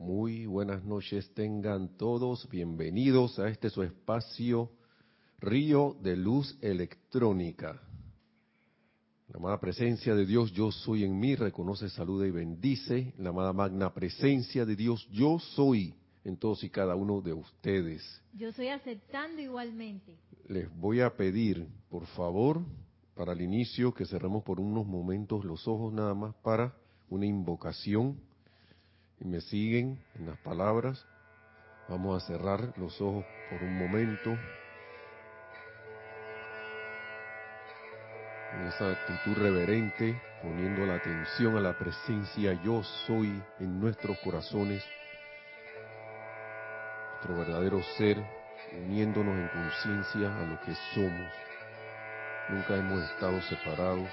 Muy buenas noches tengan todos, bienvenidos a este su espacio Río de Luz Electrónica. La amada presencia de Dios, yo soy en mí, reconoce, saluda y bendice. La amada magna presencia de Dios, yo soy en todos y cada uno de ustedes. Yo estoy aceptando igualmente. Les voy a pedir, por favor, para el inicio, que cerremos por unos momentos los ojos nada más para una invocación. Y me siguen en las palabras. Vamos a cerrar los ojos por un momento. En esa actitud reverente, poniendo la atención a la presencia yo soy en nuestros corazones nuestro verdadero ser, uniéndonos en conciencia a lo que somos. Nunca hemos estado separados,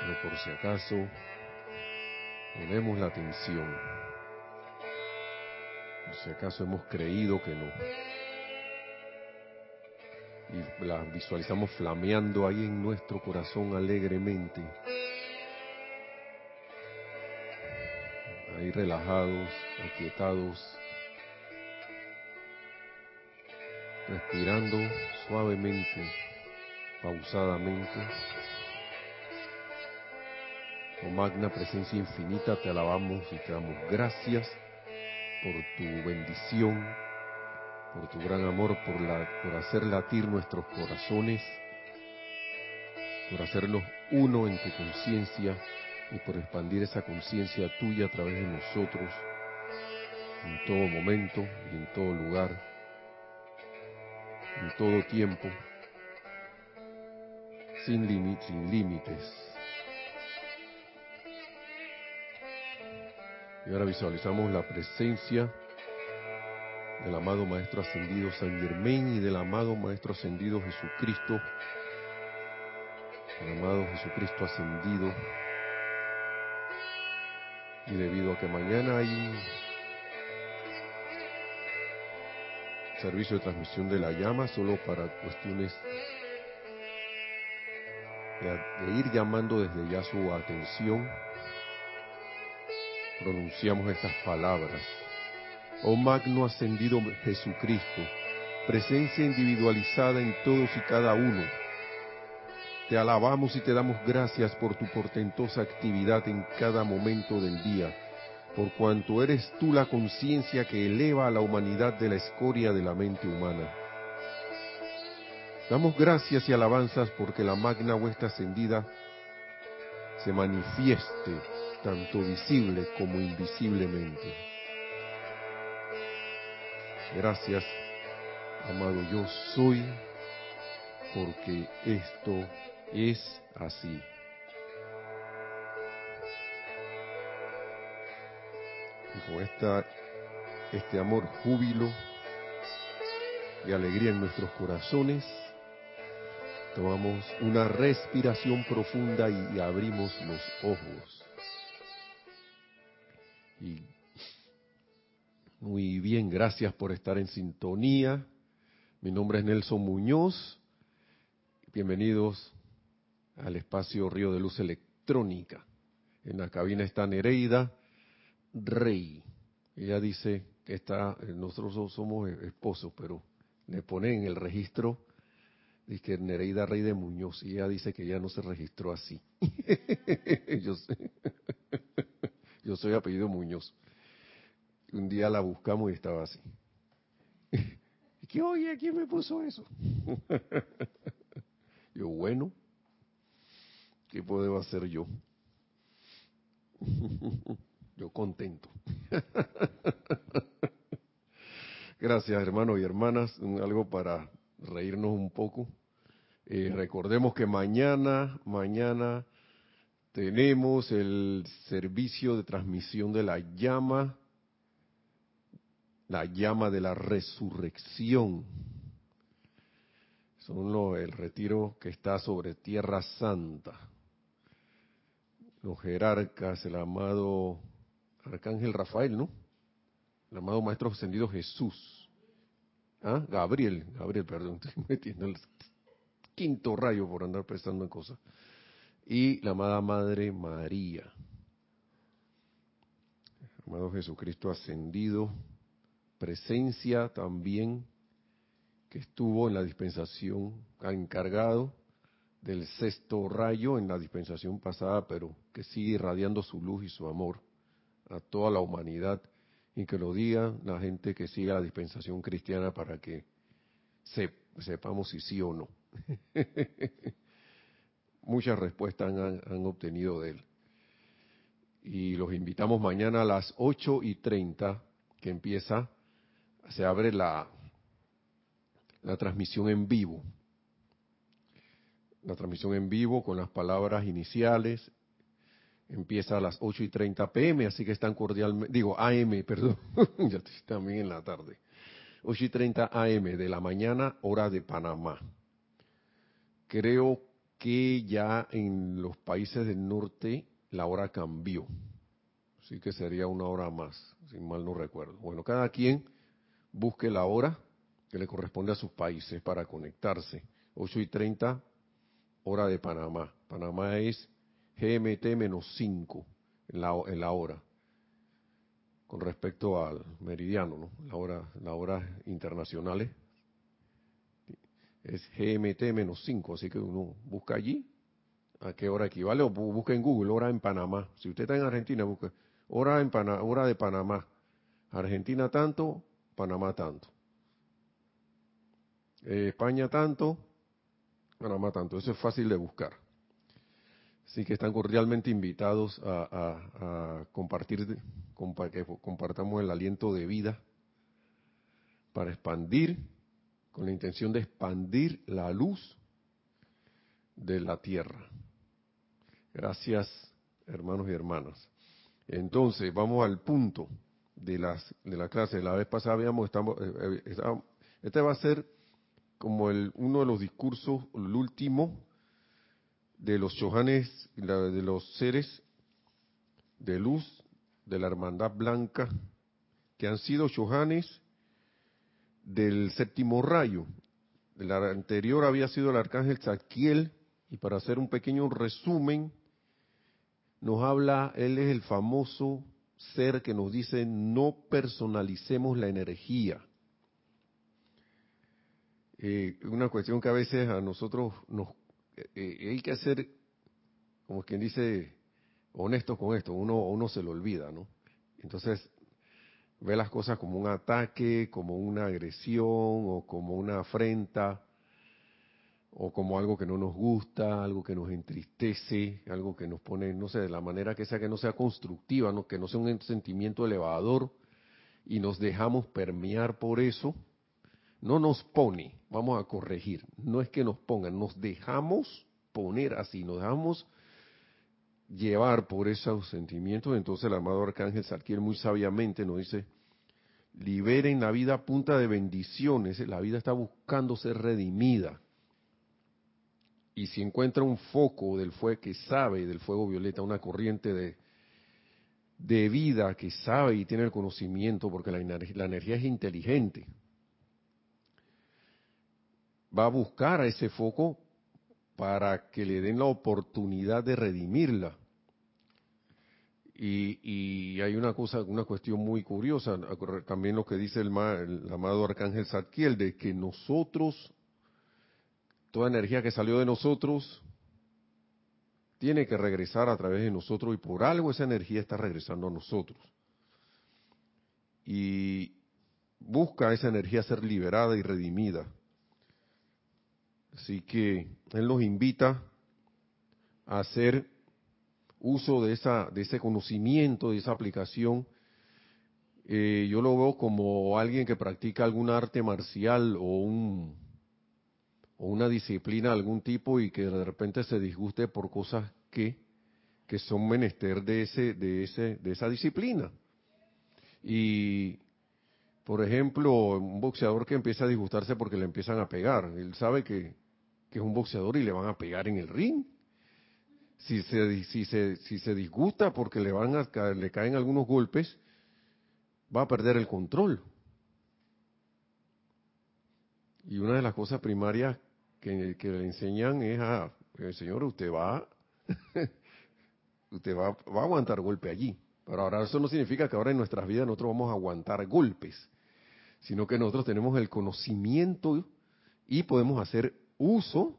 pero por si acaso ponemos la atención. Por si acaso hemos creído que no. Y la visualizamos flameando ahí en nuestro corazón alegremente. ahí relajados, aquietados, respirando suavemente, pausadamente. Oh magna presencia infinita, te alabamos y te damos gracias por tu bendición, por tu gran amor, por, por hacer latir nuestros corazones, por hacerlos uno en tu conciencia y por expandir esa conciencia tuya a través de nosotros en todo momento y en todo lugar, en todo tiempo, sin, sin límites. Y ahora visualizamos la presencia del amado Maestro Ascendido San Germain y del amado Maestro Ascendido Jesucristo, el amado Jesucristo Ascendido. Y debido a que mañana hay un servicio de transmisión de la llama solo para cuestiones de, ir llamando desde ya su atención, pronunciamos estas palabras. Oh magno ascendido Jesucristo, presencia individualizada en todos y cada uno te alabamos y te damos gracias por tu portentosa actividad en cada momento del día, por cuanto eres tú la conciencia que eleva a la humanidad de la escoria de la mente humana. Damos gracias y alabanzas porque la magna vuestra ascendida se manifieste tanto visible como invisiblemente. Gracias, amado yo soy, porque esto es así. Y con esta, este amor, júbilo y alegría en nuestros corazones, tomamos una respiración profunda y, abrimos los ojos. Muy bien, gracias por estar en sintonía. Mi nombre es Nelson Muñoz. Bienvenidos al espacio Río de Luz Electrónica. En la cabina está Nereida Rey. Ella dice que está, nosotros somos esposos, pero le pone en el registro dice que Nereida Rey de Muñoz y ella dice que ya no se registró así. yo sé. Yo soy apellido Muñoz. Un día la buscamos y estaba así. ¿Y qué oye? ¿Quién me puso eso? yo, bueno, ¿Qué puedo hacer yo? yo contento. Gracias hermanos y hermanas. Algo para reírnos un poco. Eh, recordemos que mañana, mañana tenemos el servicio de transmisión de la llama, la llama de la resurrección. Son el retiro que está sobre Tierra Santa los jerarcas, el amado Arcángel Rafael, ¿no? El amado Maestro Ascendido Jesús. ¿Ah? Gabriel, Gabriel, perdón, estoy metiendo el quinto rayo por andar pensando en cosas. Y la amada Madre María. Amado Jesucristo ascendido, presencia también que estuvo en la dispensación encargado del sexto rayo en la dispensación pasada, pero que sigue irradiando su luz y su amor a toda la humanidad y que lo diga la gente que siga la dispensación cristiana para que sepamos si sí o no. Muchas respuestas han, obtenido de él. Y los invitamos mañana a las 8 y 30, que empieza, se abre la, la transmisión en vivo. La transmisión en vivo con las palabras iniciales. Empieza a las 8 y 30 pm, así que están cordialmente, digo AM, perdón, ya también en la tarde. 8 y 30 AM de la mañana, hora de Panamá. Creo que ya en los países del norte la hora cambió. Así que sería una hora más, si mal no recuerdo. Bueno, cada quien busque la hora que le corresponde a sus países para conectarse. 8 y 30, hora de Panamá. Panamá es GMT menos 5 en la, en la hora, con respecto al meridiano, ¿no? La hora, la hora internacionales es GMT menos 5, así que uno busca allí a qué hora equivale o busca en Google hora en Panamá. Si usted está en Argentina, busca hora en hora de Panamá. Argentina tanto, Panamá tanto. Eh, España tanto, Panamá tanto. Eso es fácil de buscar. Así que están cordialmente invitados a, compartir, que compartamos el aliento de vida para expandir, con la intención de expandir la luz de la tierra. Gracias, hermanos y hermanas. Entonces, vamos al punto de, las, de la clase. La vez pasada habíamos, estamos, eh, eh, este va a ser como el, uno de los discursos, el último, de los chohanes, de los seres de luz de la hermandad blanca, que han sido chohanes del séptimo rayo. El anterior había sido el arcángel Zadkiel, y para hacer un pequeño resumen, nos habla, él es el famoso ser que nos dice no personalicemos la energía. Eh, una cuestión que a veces a nosotros nos eh, eh, hay que ser, como quien dice, honestos con esto, uno, uno se lo olvida, ¿no? Entonces, ve las cosas como un ataque, como una agresión o como una afrenta o como algo que no nos gusta, algo que nos entristece, algo que nos pone, no sé, de la manera que sea que no sea constructiva, ¿no? que no sea un sentimiento elevador y nos dejamos permear por eso no nos pone, vamos a corregir, no es que nos pongan, nos dejamos poner así, nos dejamos llevar por esos sentimientos, entonces el amado Arcángel Sarkiel muy sabiamente nos dice, liberen la vida a punta de bendiciones, la vida está buscando ser redimida. Y si encuentra un foco del fuego que sabe del fuego violeta, una corriente de, de vida que sabe y tiene el conocimiento, porque la energía es inteligente, va a buscar a ese foco para que le den la oportunidad de redimirla. Y, hay una cosa, una cuestión muy curiosa, también lo que dice el, amado arcángel Zadkiel, de que nosotros, toda energía que salió de nosotros, tiene que regresar a través de nosotros y por algo esa energía está regresando a nosotros. Y busca esa energía ser liberada y redimida. Así que Él nos invita a hacer uso de, esa, de ese conocimiento, de esa aplicación. Eh, yo lo veo como alguien que practica algún arte marcial o, un, o una disciplina de algún tipo y que de repente se disguste por cosas que, que son menester de, ese, de, ese, de esa disciplina. Y por ejemplo, un boxeador que empieza a disgustarse porque le empiezan a pegar. Él sabe que que es un boxeador y le van a pegar en el ring. Si se, si se, si se disgusta porque le, van a, le caen algunos golpes, va a perder el control. Y una de las cosas primarias que, le enseñan es a, señor, usted va, usted va, va a aguantar golpe allí. Pero ahora eso no significa que ahora en nuestras vidas nosotros vamos a aguantar golpes, sino que nosotros tenemos el conocimiento y podemos hacer uso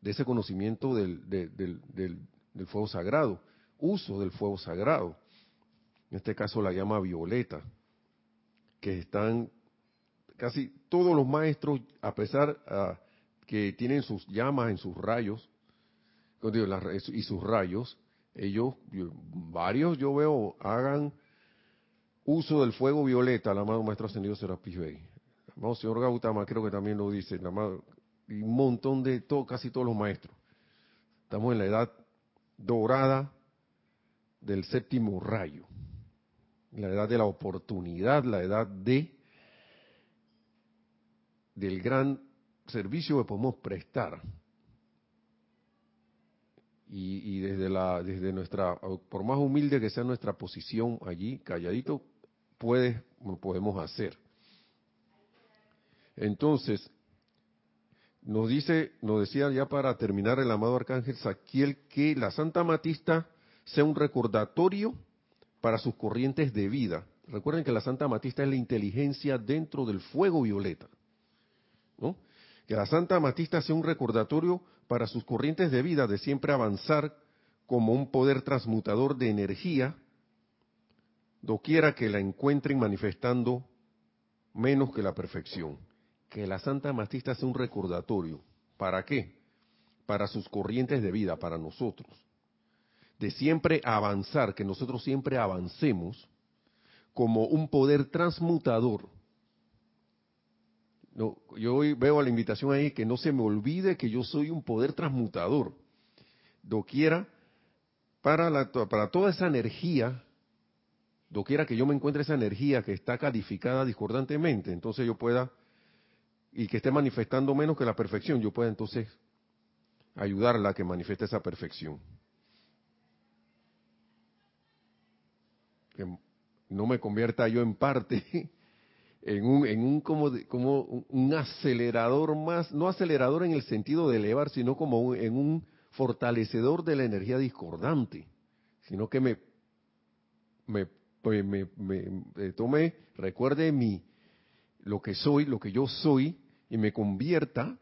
de ese conocimiento del, del, del fuego sagrado, uso del fuego sagrado. En este caso la llama violeta, que están casi todos los maestros, a pesar uh, que tienen sus llamas en sus rayos, y sus rayos, ellos, varios yo veo, hagan uso del fuego violeta, el amado Maestro Ascendido Serapis Bey. Amado señor Gautama creo que también lo dice, y un montón de, todo, casi todos los maestros. Estamos en la edad dorada del séptimo rayo, la edad de la oportunidad, la edad de del gran servicio que podemos prestar. Y, desde la desde nuestra por más humilde que sea nuestra posición allí calladito puede podemos hacer entonces nos dice nos decía ya para terminar el amado arcángel Saquiel que la Santa Matista sea un recordatorio para sus corrientes de vida recuerden que la Santa Matista es la inteligencia dentro del fuego violeta que la Santa Amatista sea un recordatorio para sus corrientes de vida de siempre avanzar como un poder transmutador de energía, doquiera que la encuentren manifestando menos que la perfección. Que la Santa Amatista sea un recordatorio. ¿Para qué? Para sus corrientes de vida, para nosotros. De siempre avanzar, que nosotros siempre avancemos como un poder transmutador yo hoy veo la invitación ahí que no se me olvide que yo soy un poder transmutador. Doquiera, para, para toda esa energía, doquiera que yo me encuentre esa energía que está calificada discordantemente, entonces yo pueda, y que esté manifestando menos que la perfección, yo pueda entonces ayudarla a que manifieste esa perfección. Que no me convierta yo en parte en un, en un como, como un acelerador más, no acelerador en el sentido de elevar, sino como en un fortalecedor de la energía discordante, sino que me, me, pues me, me, tome, recuerde mi, lo que soy, lo que yo soy, y me convierta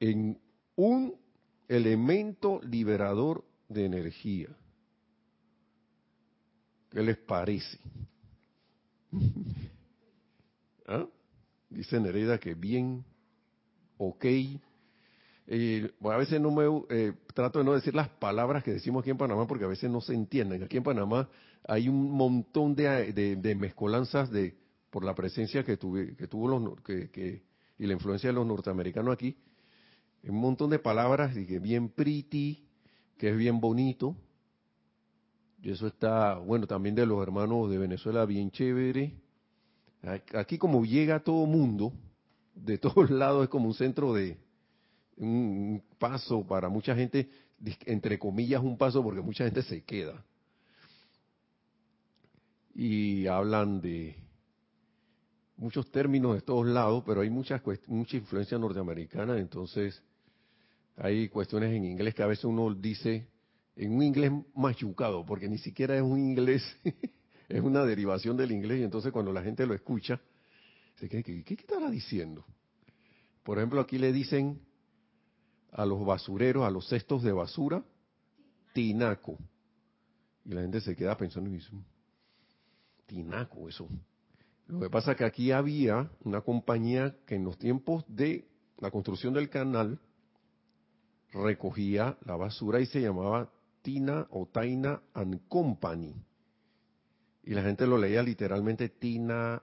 en un elemento liberador de energía. ¿Qué les parece? ¿Ah? Dice Nereida que bien, ok. Eh, a veces no me eh, trato de no decir las palabras que decimos aquí en Panamá porque a veces no se entienden. Aquí en Panamá hay un montón de, de, mezcolanzas de por la presencia que, tuve, que tuvo los que, y la influencia de los norteamericanos aquí. Un montón de palabras y que bien pretty, que es bien bonito. Y eso está, bueno, también de los hermanos de Venezuela, bien chévere. Aquí como llega todo mundo, de todos lados es como un centro de un paso para mucha gente, entre comillas un paso porque mucha gente se queda. Y hablan de muchos términos de todos lados, pero hay muchas mucha influencia norteamericana, entonces hay cuestiones en inglés que a veces uno dice en un inglés machucado, porque ni siquiera es un inglés es una derivación del inglés y entonces cuando la gente lo escucha, se ¿qué, qué, qué estará diciendo? Por ejemplo, aquí le dicen a los basureros, a los cestos de basura, tinaco. Y la gente se queda pensando y dice, tinaco, eso. Lo que pasa es que aquí había una compañía que en los tiempos de la construcción del canal recogía la basura y se llamaba Tina o Taina and Company y la gente lo leía literalmente Tinaco,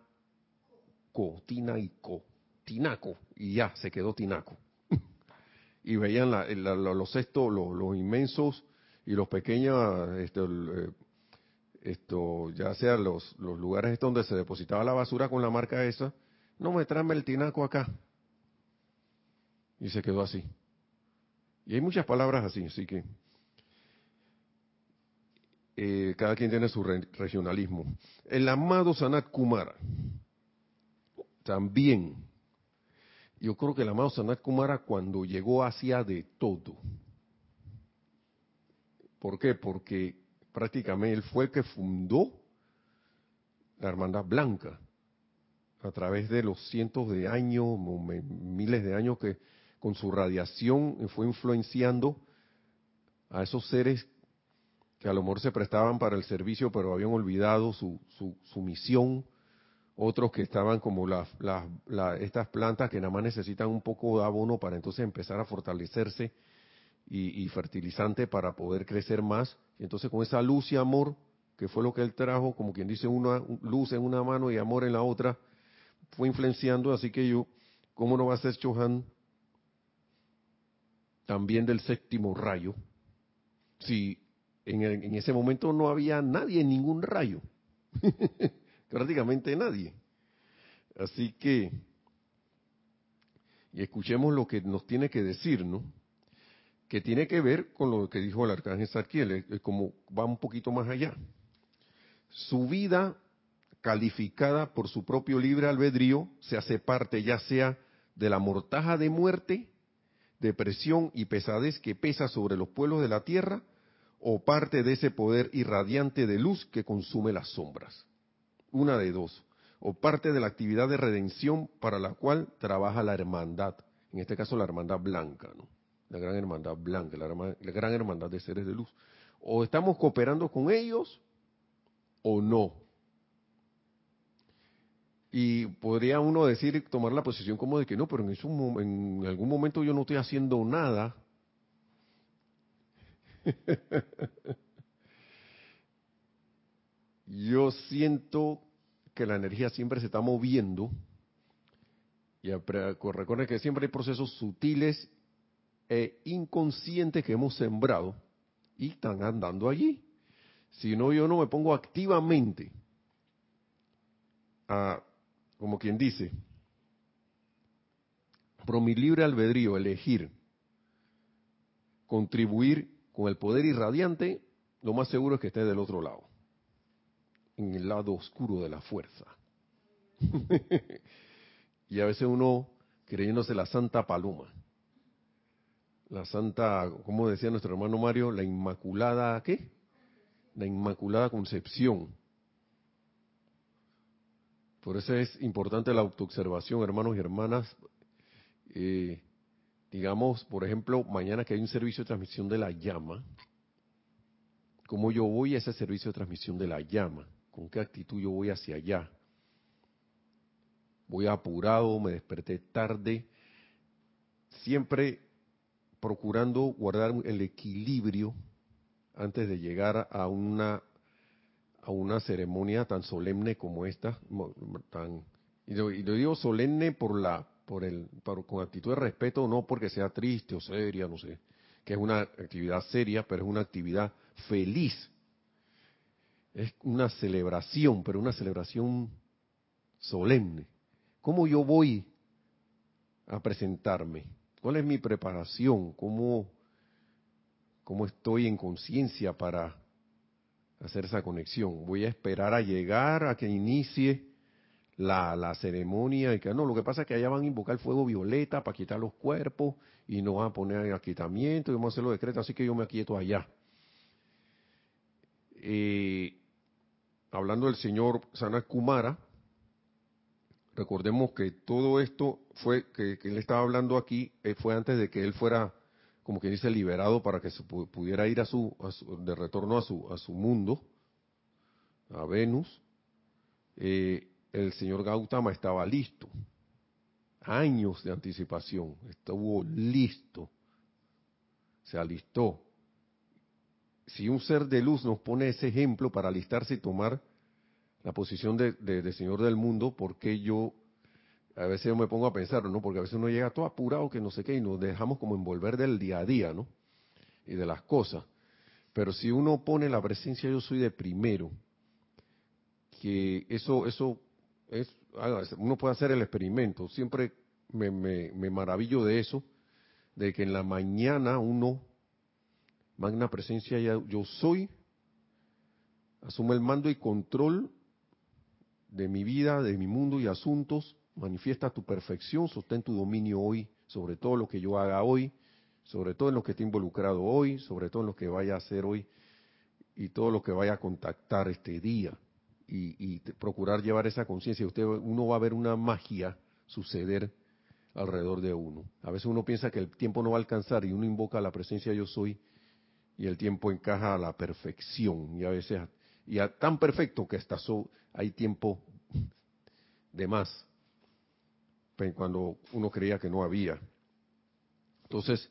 Tina y Co, Tinaco, y ya, se quedó Tinaco. y veían los cestos, los, inmensos y los pequeños, este, eh, esto, ya sea los, los lugares donde se depositaba la basura con la marca esa, no me tráeme el tinaco acá. Y se quedó así. Y hay muchas palabras así, así que eh, cada quien tiene su regionalismo. El amado Sanat Kumara, también, yo creo que el amado Sanat Kumara cuando llegó hacía de todo. ¿Por qué? Porque prácticamente él fue el que fundó la Hermandad Blanca a través de los cientos de años, miles de años que con su radiación fue influenciando a esos seres que a lo mejor se prestaban para el servicio pero habían olvidado su, su, misión, otros que estaban como las, estas plantas que nada más necesitan un poco de abono para entonces empezar a fortalecerse y, fertilizante para poder crecer más. Y entonces con esa luz y amor, que fue lo que él trajo, como quien dice, una luz en una mano y amor en la otra, fue influenciando, así que yo, ¿cómo no va a ser Chohan también del séptimo rayo? Si en, ese momento no había nadie ningún rayo, prácticamente nadie. Así que, y escuchemos lo que nos tiene que decir, ¿no? Que tiene que ver con lo que dijo el arcángel Sarkiel, como va un poquito más allá. Su vida calificada por su propio libre albedrío, se hace parte ya sea de la mortaja de muerte, depresión y pesadez que pesa sobre los pueblos de la tierra, o parte de ese poder irradiante de luz que consume las sombras. Una de dos. O parte de la actividad de redención para la cual trabaja la hermandad, en este caso la hermandad blanca, ¿no? La gran hermandad blanca, la, la gran hermandad de seres de luz. O estamos cooperando con ellos o no. Y podría uno decir, tomar la posición como de que no, pero en, en algún momento yo no estoy haciendo nada. yo siento que la energía siempre se está moviendo. Y recuerden que siempre hay procesos sutiles e inconscientes que hemos sembrado y están andando allí. Si no, yo no me pongo activamente a como quien dice, por mi libre albedrío, elegir contribuir con el poder irradiante, lo más seguro es que esté del otro lado, en el lado oscuro de la fuerza. y a veces uno creyéndose la santa paloma, la santa, como decía nuestro hermano Mario, la inmaculada, ¿qué? La inmaculada concepción por eso es importante la autoobservación, hermanos y hermanas. Eh, digamos, por ejemplo, mañana que hay un servicio de transmisión de la llama, ¿cómo yo voy a ese servicio de transmisión de la llama? ¿Con qué actitud yo voy hacia allá? Voy apurado, me desperté tarde, siempre procurando guardar el equilibrio antes de llegar a una a una ceremonia tan solemne como esta, tan y lo, digo solemne por la por el con actitud de respeto, no porque sea triste o seria, no sé, que es una actividad seria, pero es una actividad feliz. Es una celebración, pero una celebración solemne. ¿Cómo yo voy a presentarme? ¿Cuál es mi preparación? ¿Cómo, cómo estoy en conciencia para hacer esa conexión. Voy a esperar a llegar a que inicie la, la, ceremonia y que no, lo que pasa es que allá van a invocar fuego violeta para quitar los cuerpos y no van a poner aquietamiento y vamos a hacer los decretos, así que yo me aquieto allá. Eh, hablando del señor Sanat Kumara, recordemos que todo esto fue, que, él estaba hablando aquí, eh, fue antes de que él fuera como que dice, liberado para que se pudiera ir a su, de retorno a su, a su mundo, a Venus, eh, el señor Gautama estaba listo. Años de anticipación, estuvo listo, se alistó. Si un ser de luz nos pone ese ejemplo para alistarse y tomar la posición de, de Señor del mundo, ¿por qué yo a veces yo me pongo a pensar, ¿no? Porque a veces uno llega todo apurado, que no sé qué, y nos dejamos como envolver del día a día, ¿no? Y de las cosas. Pero si uno pone la presencia yo soy de primero, que eso, eso es, uno puede hacer el experimento. Siempre me, me, me maravillo de eso, de que en la mañana uno, magna presencia yo soy, asume el mando y control de mi vida, de mi mundo y asuntos, manifiesta tu perfección, sostén tu dominio hoy sobre todo lo que yo haga hoy, sobre todo en lo que esté involucrado hoy, sobre todo en lo que vaya a hacer hoy. y todo lo que vaya a contactar este día y, procurar llevar esa conciencia. Usted, uno va a ver una magia suceder alrededor de uno. A veces uno piensa que el tiempo no va a alcanzar y uno invoca la presencia yo soy y el tiempo encaja a la perfección y a veces y a, tan perfecto que hasta hay tiempo de más cuando uno creía que no había. Entonces,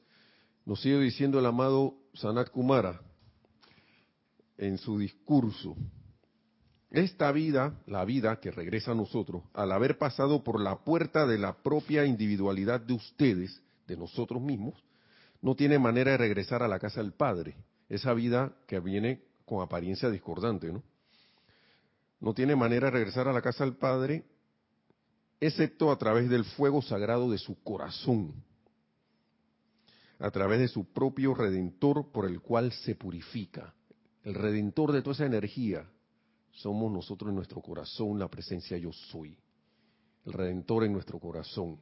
nos sigue diciendo el amado Sanat Kumara en su discurso, esta vida, la vida que regresa a nosotros, al haber pasado por la puerta de la propia individualidad de ustedes, de nosotros mismos, no tiene manera de regresar a la casa del Padre. Esa vida que viene con apariencia discordante, ¿no? No tiene manera de regresar a la casa del Padre, excepto a través del fuego sagrado de su corazón, a través de su propio redentor por el cual se purifica. El redentor de toda esa energía somos nosotros en nuestro corazón la presencia yo soy, el redentor en nuestro corazón.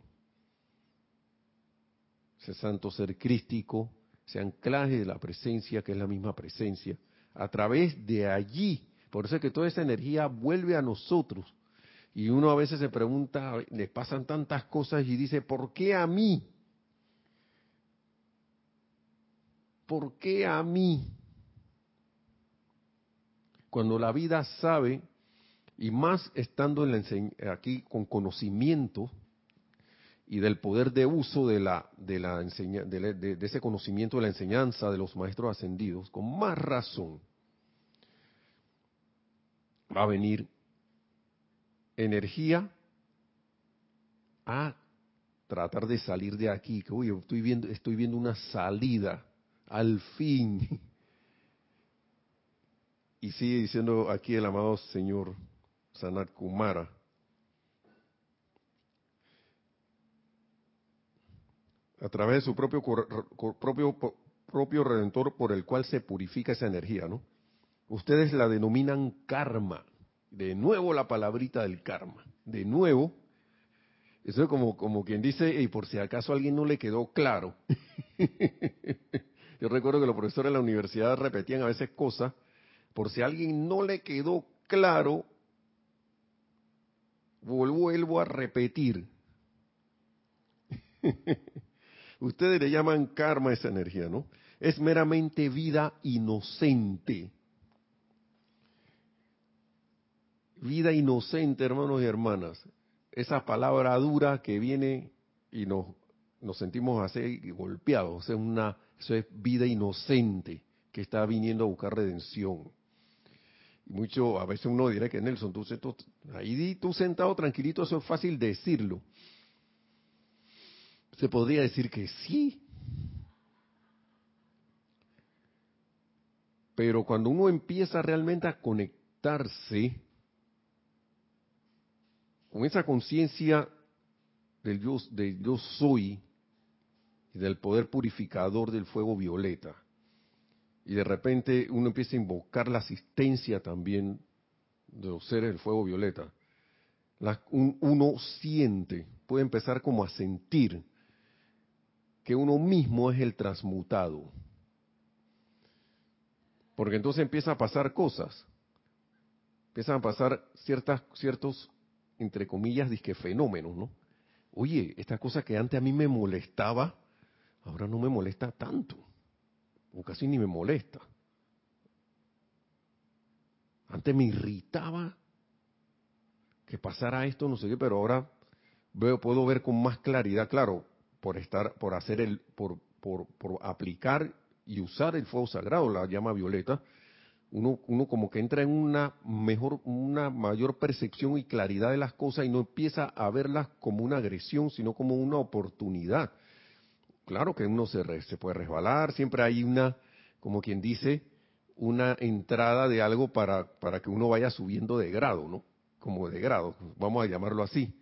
Ese santo ser crístico, ese anclaje de la presencia, que es la misma presencia, a través de allí, por eso es que toda esa energía vuelve a nosotros. Y uno a veces se pregunta, le pasan tantas cosas y dice, ¿por qué a mí? ¿Por qué a mí? cuando la vida sabe, y más estando en la aquí con conocimiento y del poder de uso de, la, de, la de, ese conocimiento de la enseñanza de los maestros ascendidos, con más razón va a venir energía a tratar de salir de aquí, que uy, estoy viendo, estoy viendo una salida, al fin, y sigue diciendo aquí el amado Señor Sanat Kumara. A través de su propio, propio, propio redentor por el cual se purifica esa energía, ¿no? Ustedes la denominan karma. De nuevo la palabrita del karma. De nuevo, eso es como, como quien dice, y por si acaso a alguien no le quedó claro. Yo recuerdo que los profesores de la universidad repetían a veces cosas por si a alguien no le quedó claro, vuelvo a repetir. Ustedes le llaman karma esa energía, ¿no? Es meramente vida inocente. Vida inocente, hermanos y hermanas. Esa palabra dura que viene y nos, nos sentimos así golpeados. Es una, eso es vida inocente que está viniendo a buscar redención mucho, a veces uno dirá que Nelson, ahí tú sentado tranquilito, eso es fácil decirlo. Se podría decir que sí. Pero cuando uno empieza realmente a conectarse con esa conciencia del yo, del yo soy y del poder purificador del fuego violeta, y de repente uno empieza a invocar la asistencia también de los seres del fuego violeta. uno siente, puede empezar como a sentir que uno mismo es el transmutado. Porque entonces empieza a pasar cosas. Empiezan a pasar ciertas, ciertos, entre comillas, disque fenómenos, ¿no? Oye, esta cosa que antes a mí me molestaba, ahora no me molesta tanto o casi ni me molesta. Antes me irritaba que pasara esto, no sé qué, pero ahora veo, puedo ver con más claridad, claro, por estar, por hacer el, por, por, por aplicar y usar el fuego sagrado, la llama violeta, uno, uno como que entra en una mejor, una mayor percepción y claridad de las cosas y no empieza a verlas como una agresión, sino como una oportunidad claro que uno se, se puede resbalar, siempre hay una, como quien dice, una entrada de algo para, para que uno vaya subiendo de grado, ¿no? Como de grado, vamos a llamarlo así.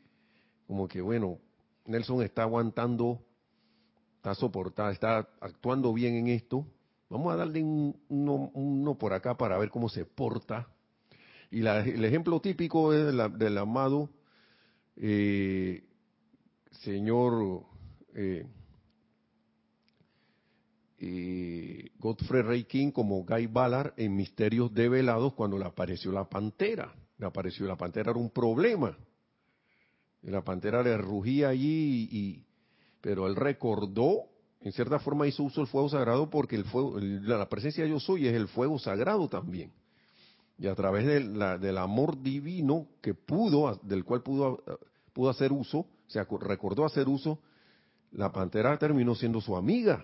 Como que, bueno, Nelson está aguantando, está soportando, está actuando bien en esto. Vamos a darle un, uno, por acá para ver cómo se porta. Y el ejemplo típico es del amado eh, señor eh, eh, Godfrey Ray King como Guy Ballard en Misterios Develados cuando le apareció la pantera. Le apareció la pantera era un problema. La pantera le rugía allí, pero él recordó, en cierta forma hizo uso del fuego sagrado porque la presencia de yo soy es el fuego sagrado también. Y a través del amor divino que pudo, del cual pudo, pudo hacer uso, o sea, recordó hacer uso, la pantera terminó siendo su amiga.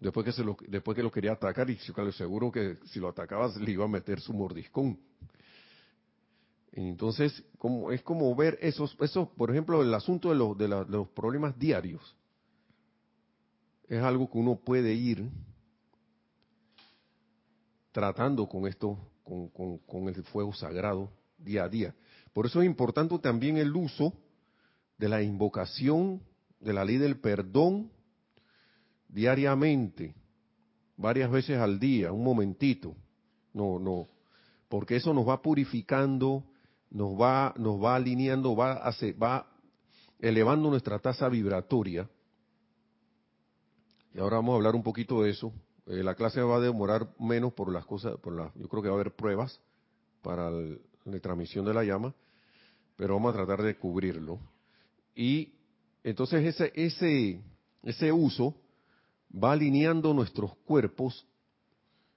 Después que, se lo, después que lo quería atacar, y seguro que si lo atacabas le iba a meter su mordiscón. Entonces, como, es como ver esos, esos, por ejemplo, el asunto de los, de, los problemas diarios. Es algo que uno puede ir tratando con esto, con, con, el fuego sagrado día a día. Por eso es importante también el uso de la invocación de la ley del perdón diariamente, varias veces al día, un momentito. No, no, porque eso nos va purificando, nos va, nos va alineando, va, hace, va elevando nuestra tasa vibratoria. Y ahora vamos a hablar un poquito de eso. Eh, la clase va a demorar menos por las cosas, por la, yo creo que va a haber pruebas para la transmisión de la llama, pero vamos a tratar de cubrirlo. Y entonces ese, ese, ese uso va alineando nuestros cuerpos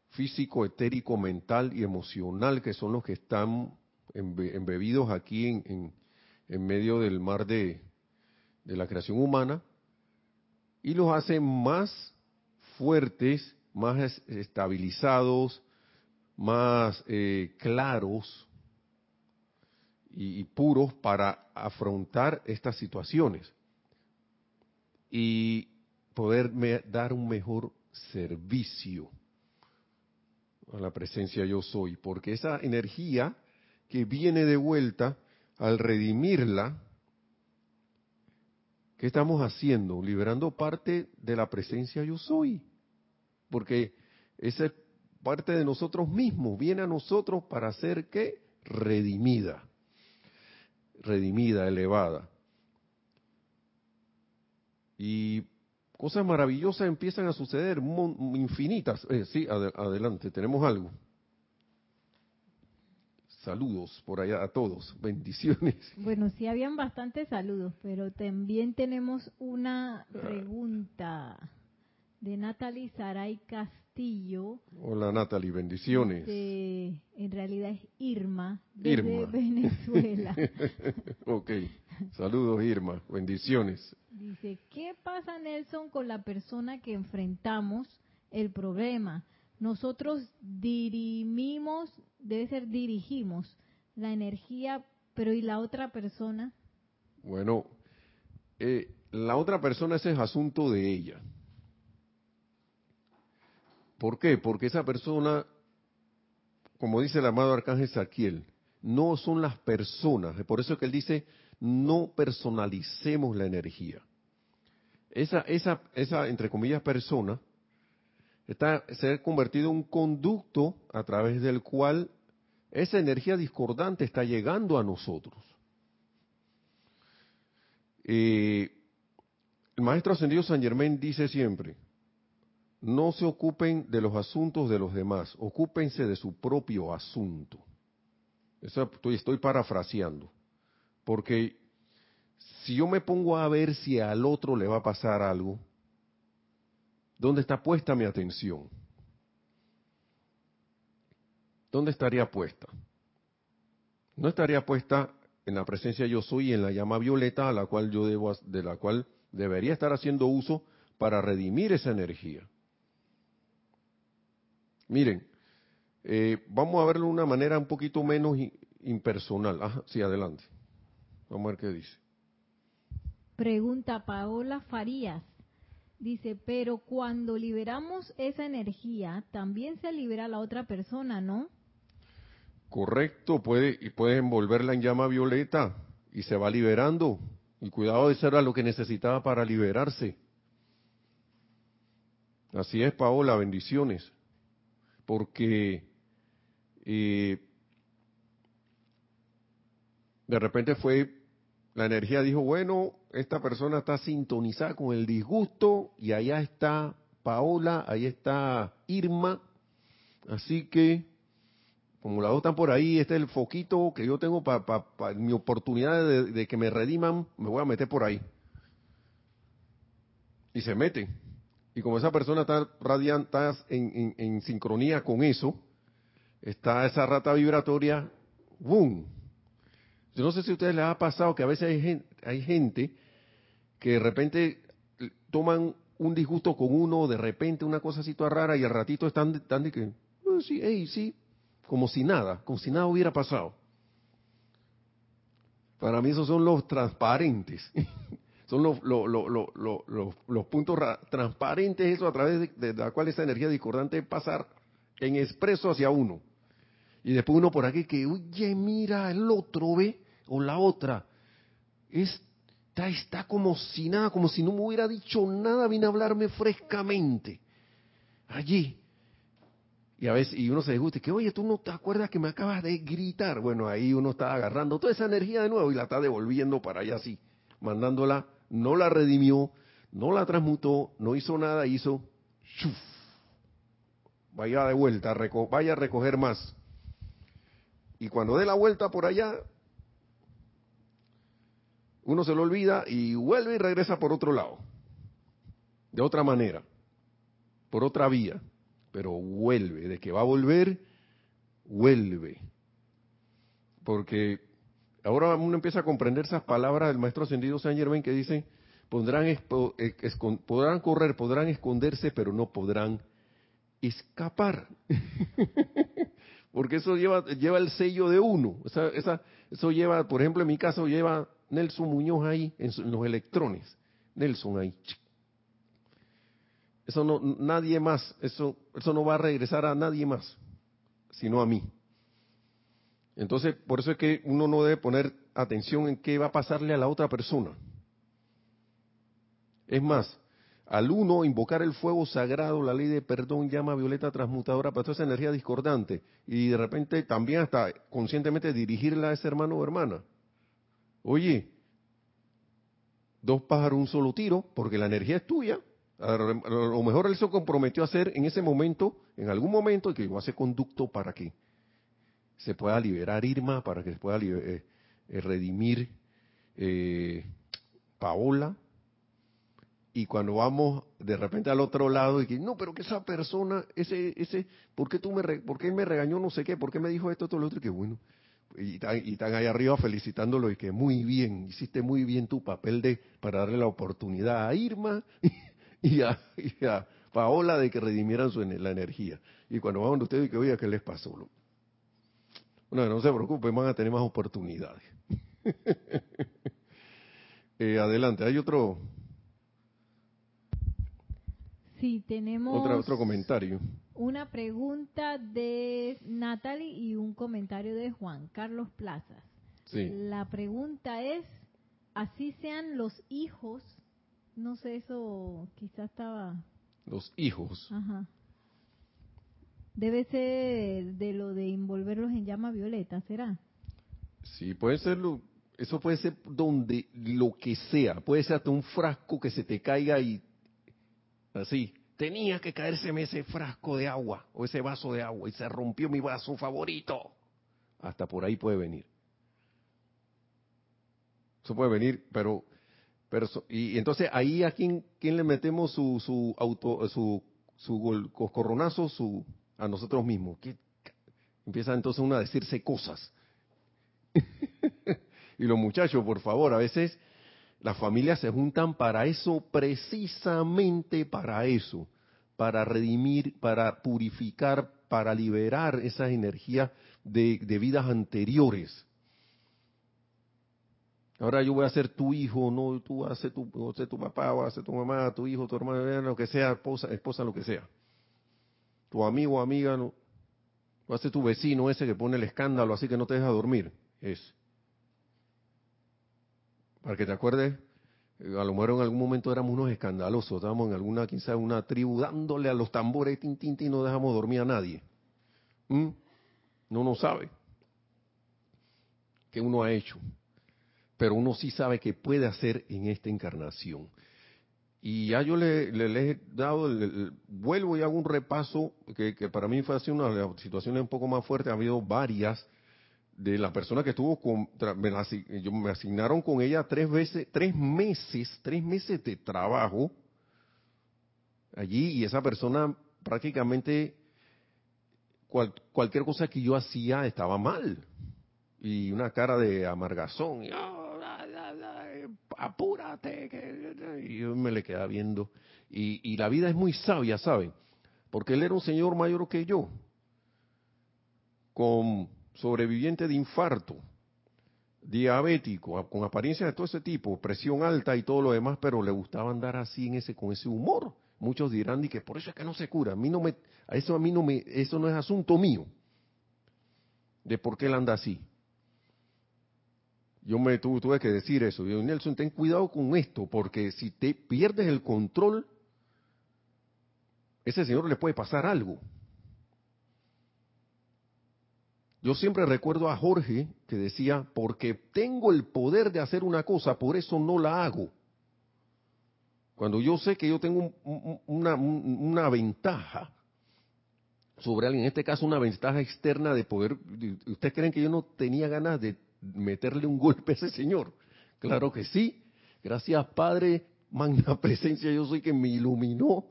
físico, etérico, mental y emocional, que son los que están embebidos aquí en, en, medio del mar de, de, la creación humana, y los hace más fuertes, más estabilizados, más eh, claros y, puros para afrontar estas situaciones y poder dar un mejor servicio a la presencia yo soy, porque esa energía que viene de vuelta al redimirla, ¿qué estamos haciendo? Liberando parte de la presencia yo soy. Porque esa es parte de nosotros mismos, viene a nosotros para ser que redimida, redimida, elevada. Y cosas maravillosas empiezan a suceder, infinitas. Eh, sí, adelante, tenemos algo. Saludos por allá a todos, bendiciones. Bueno, sí habían bastantes saludos, pero también tenemos una pregunta de Natalie Saray Castillo. Hola Natalie, bendiciones. en realidad es Irma, de Venezuela. ok, saludos Irma, bendiciones. Dice, ¿qué pasa Nelson con la persona que enfrentamos el problema? Nosotros dirimimos, debe ser dirigimos la energía, pero ¿y la otra persona? Bueno, eh, la otra persona ese es asunto de ella. ¿Por qué? Porque esa persona, como dice el amado arcángel Saquiel, no son las personas. Por eso es que él dice, no personalicemos la energía. Esa, esa, esa entre comillas, persona, está, se ha convertido en un conducto a través del cual esa energía discordante está llegando a nosotros. Eh, el maestro ascendido San Germain dice siempre, no se ocupen de los asuntos de los demás, ocúpense de su propio asunto. Eso estoy parafraseando, porque si yo me pongo a ver si al otro le va a pasar algo, ¿Dónde está puesta mi atención? ¿Dónde estaría puesta? No estaría puesta en la presencia yo soy y en la llama violeta a la cual yo debo de la cual debería estar haciendo uso para redimir esa energía. Miren, eh, vamos a verlo de una manera un poquito menos impersonal. Ajá, sí, adelante. Vamos a ver qué dice. Pregunta Paola Farías. Dice, pero cuando liberamos esa energía, también se libera la otra persona, ¿no? Correcto, puede, y puede envolverla en llama violeta y se va liberando. Y cuidado de ser a lo que necesitaba para liberarse. Así es, Paola, bendiciones. Porque eh, de repente fue la energía dijo, bueno, esta persona está sintonizada con el disgusto y allá está Paola, ahí está Irma. Así que, como las dos están por ahí, este es el foquito que yo tengo para mi oportunidad de, que me rediman, me voy a meter por ahí. Y se mete. Y como esa persona está radiante, en, sincronía con eso, está esa rata vibratoria, ¡boom! Yo no sé si a ustedes les ha pasado que a veces hay gente, hay gente que de repente toman un disgusto con uno, de repente una cosa así toda rara y al ratito están, están de que, oh, sí, hey, sí, como si nada, como si nada hubiera pasado. Para mí esos son los transparentes. son los, los, puntos transparentes, eso a través de, la cual esa energía discordante pasar en expreso hacia uno. Y después uno por aquí que, oye, mira, el otro ve, o la otra, está, está como si nada, como si no me hubiera dicho nada, vine a hablarme frescamente. Allí. Y a veces, y uno se disgusta, que, oye, tú no te acuerdas que me acabas de gritar. Bueno, ahí uno está agarrando toda esa energía de nuevo y la está devolviendo para allá así, mandándola no la redimió, no la transmutó, no hizo nada, hizo vaya de vuelta, vaya a recoger más. Y cuando dé la vuelta por allá, uno se lo olvida y vuelve y regresa por otro lado, de otra manera, por otra vía, pero vuelve, de que va a volver, vuelve. Porque ahora uno empieza a comprender esas palabras del maestro ascendido Saint Germain que dicen, podrán, eh, podrán correr, podrán esconderse, pero no podrán escapar. Porque eso lleva, el sello de uno. Eso lleva, por ejemplo, en mi caso, lleva Nelson Muñoz ahí, en, los electrones. Nelson ahí. Eso no, nadie más, eso, eso no va a regresar a nadie más, sino a mí. Entonces, por eso es que uno no debe poner atención en qué va a pasarle a la otra persona. Es más, al uno invocar el fuego sagrado, la ley de perdón, llama violeta transmutadora para toda esa energía discordante y de repente también hasta conscientemente dirigirla a ese hermano o hermana. Oye, dos pájaros, un solo tiro, porque la energía es tuya. A lo mejor él se comprometió a hacer en ese momento, en algún momento, que yo hace conducto para que se pueda liberar Irma, para que se pueda eh, eh, redimir eh, Paola. Y cuando vamos de repente al otro lado y que no, pero que esa persona, ese, ese, ¿por qué tú me, por qué me regañó no sé qué, por qué me dijo esto, todo lo otro? Y que bueno, y están, ahí arriba felicitándolo y que muy bien, hiciste muy bien tu papel de para darle la oportunidad a Irma y a, y a Paola de que redimieran su, la energía. Y cuando vamos ustedes y que oiga, ¿qué les pasó? Bueno, no se preocupen, van a tener más oportunidades. Eh, adelante, hay otro. Sí, tenemos. otro comentario. Una pregunta de Natalie y un comentario de Juan Carlos Plazas. Sí. La pregunta es: así sean los hijos. No sé, eso quizás estaba. Los hijos. Ajá. Debe ser de lo de envolverlos en llama violeta, ¿será? Sí, puede ser eso puede ser donde lo que sea, puede ser hasta un frasco que se te caiga y así. Tenía que caérseme ese frasco de agua o ese vaso de agua y se rompió mi vaso favorito. Hasta por ahí puede venir. Eso puede venir, pero, pero y, entonces ahí a quién, quién le metemos su su auto su su coscorronazo, su a nosotros mismos. Empieza entonces uno a decirse cosas. y los muchachos, por favor, a veces las familias se juntan para eso, precisamente para eso, para redimir, para purificar, para liberar esas energías de, vidas anteriores. Ahora yo voy a ser tu hijo, no, tú vas a ser tu, tu papá, vas a ser tu mamá, tu hijo, tu hermano, lo que sea, esposa, esposa, lo que sea tu amigo amiga, no, va a ser tu vecino ese que pone el escándalo así que no te deja dormir. Es. Para que te acuerdes, eh, a lo mejor en algún momento éramos unos escandalosos, estábamos en alguna, quizá una tribu dándole a los tambores, tin, tin, tin, no dejamos dormir a nadie. ¿Mm? No uno sabe qué uno ha hecho, pero uno sí sabe que puede hacer en esta encarnación. Y ya yo le, le, he dado, el, vuelvo y hago un repaso, que, que para mí fue así una de las situaciones un poco más fuertes, ha habido varias, de la persona que estuvo con, me, me asignaron con ella tres veces, tres meses, tres meses de trabajo allí y esa persona prácticamente cualquier cosa que yo hacía estaba mal y una cara de amargazón y, oh, apúrate y yo me le quedaba viendo y, y la vida es muy sabia, ¿saben? Porque él era un señor mayor que yo con sobreviviente de infarto, diabético, con apariencia de todo ese tipo, presión alta y todo lo demás, pero le gustaba andar así en ese con ese humor. Muchos dirán que por eso es que no se cura. A mí no me, eso a mí no me, eso no es asunto mío. De por qué él anda así. Yo me tuve, tuve que decir eso. Yo, Nelson, ten cuidado con esto, porque si te pierdes el control, ese señor le puede pasar algo. Yo siempre recuerdo a Jorge que decía, porque tengo el poder de hacer una cosa, por eso no la hago. Cuando yo sé que yo tengo una, ventaja sobre alguien, en este caso una ventaja externa de poder, ¿ustedes creen que yo no tenía ganas de meterle un golpe a ese señor? Claro que sí. Gracias Padre, magna presencia, yo soy que me iluminó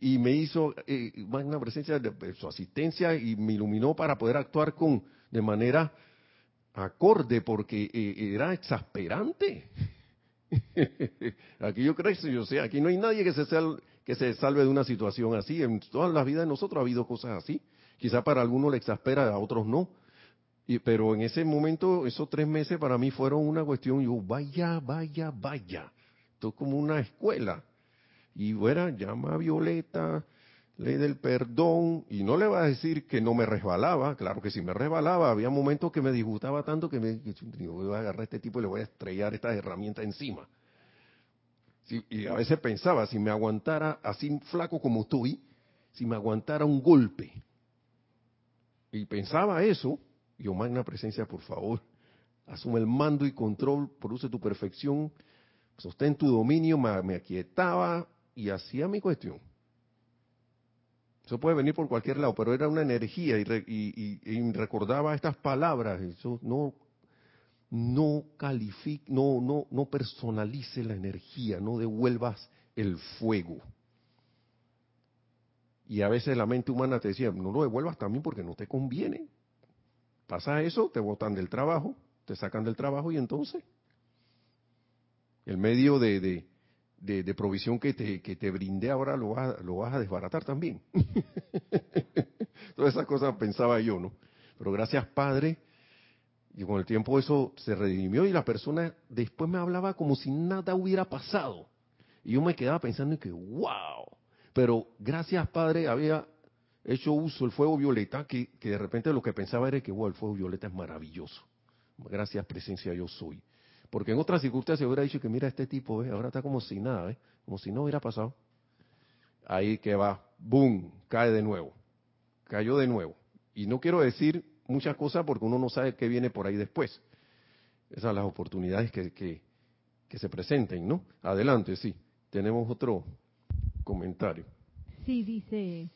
y me hizo eh, una presencia de, su asistencia y me iluminó para poder actuar con de manera acorde porque eh, era exasperante. aquí yo creo, yo sé, aquí no hay nadie que se, que se salve de una situación así. En todas las vidas de nosotros ha habido cosas así. Quizá para algunos le exaspera, a otros no. Y, pero en ese momento, esos tres meses para mí fueron una cuestión, yo, vaya, vaya, vaya. Esto es como una escuela y fuera, llama a Violeta, ley del perdón, y no le va a decir que no me resbalaba, claro que sí me resbalaba, había momentos que me disgustaba tanto que me yo voy a agarrar a este tipo y le voy a estrellar estas herramientas encima. y a veces pensaba, si me aguantara así flaco como estoy, si me aguantara un golpe, y pensaba eso, yo magna presencia, por favor, asume el mando y control, produce tu perfección, sostén tu dominio, me, me aquietaba, y hacía mi cuestión. Eso puede venir por cualquier lado, pero era una energía y, recordaba estas palabras. Eso no, no califique, no, no, no personalice la energía, no devuelvas el fuego. Y a veces la mente humana te decía, no lo devuelvas también porque no te conviene. Pasa eso, te botan del trabajo, te sacan del trabajo y entonces el medio de, de, provisión que te, que te brindé ahora lo vas, lo vas a desbaratar también. Todas esas cosas pensaba yo, ¿no? Pero gracias Padre, y con el tiempo eso se redimió y la persona después me hablaba como si nada hubiera pasado. Y yo me quedaba pensando en que, wow, pero gracias Padre había hecho uso del fuego violeta, que, que de repente lo que pensaba era que, wow, el fuego violeta es maravilloso. Gracias presencia yo soy. Porque en otras circunstancias hubiera dicho que mira este tipo, ahora está como si nada, ¿eh? como si no hubiera pasado. Ahí que va, boom, cae de nuevo. Cayó de nuevo. Y no quiero decir muchas cosas porque uno no sabe qué viene por ahí después. Esas son las oportunidades que, que, se presenten, ¿no? Adelante, sí. Tenemos otro comentario. Sí, dice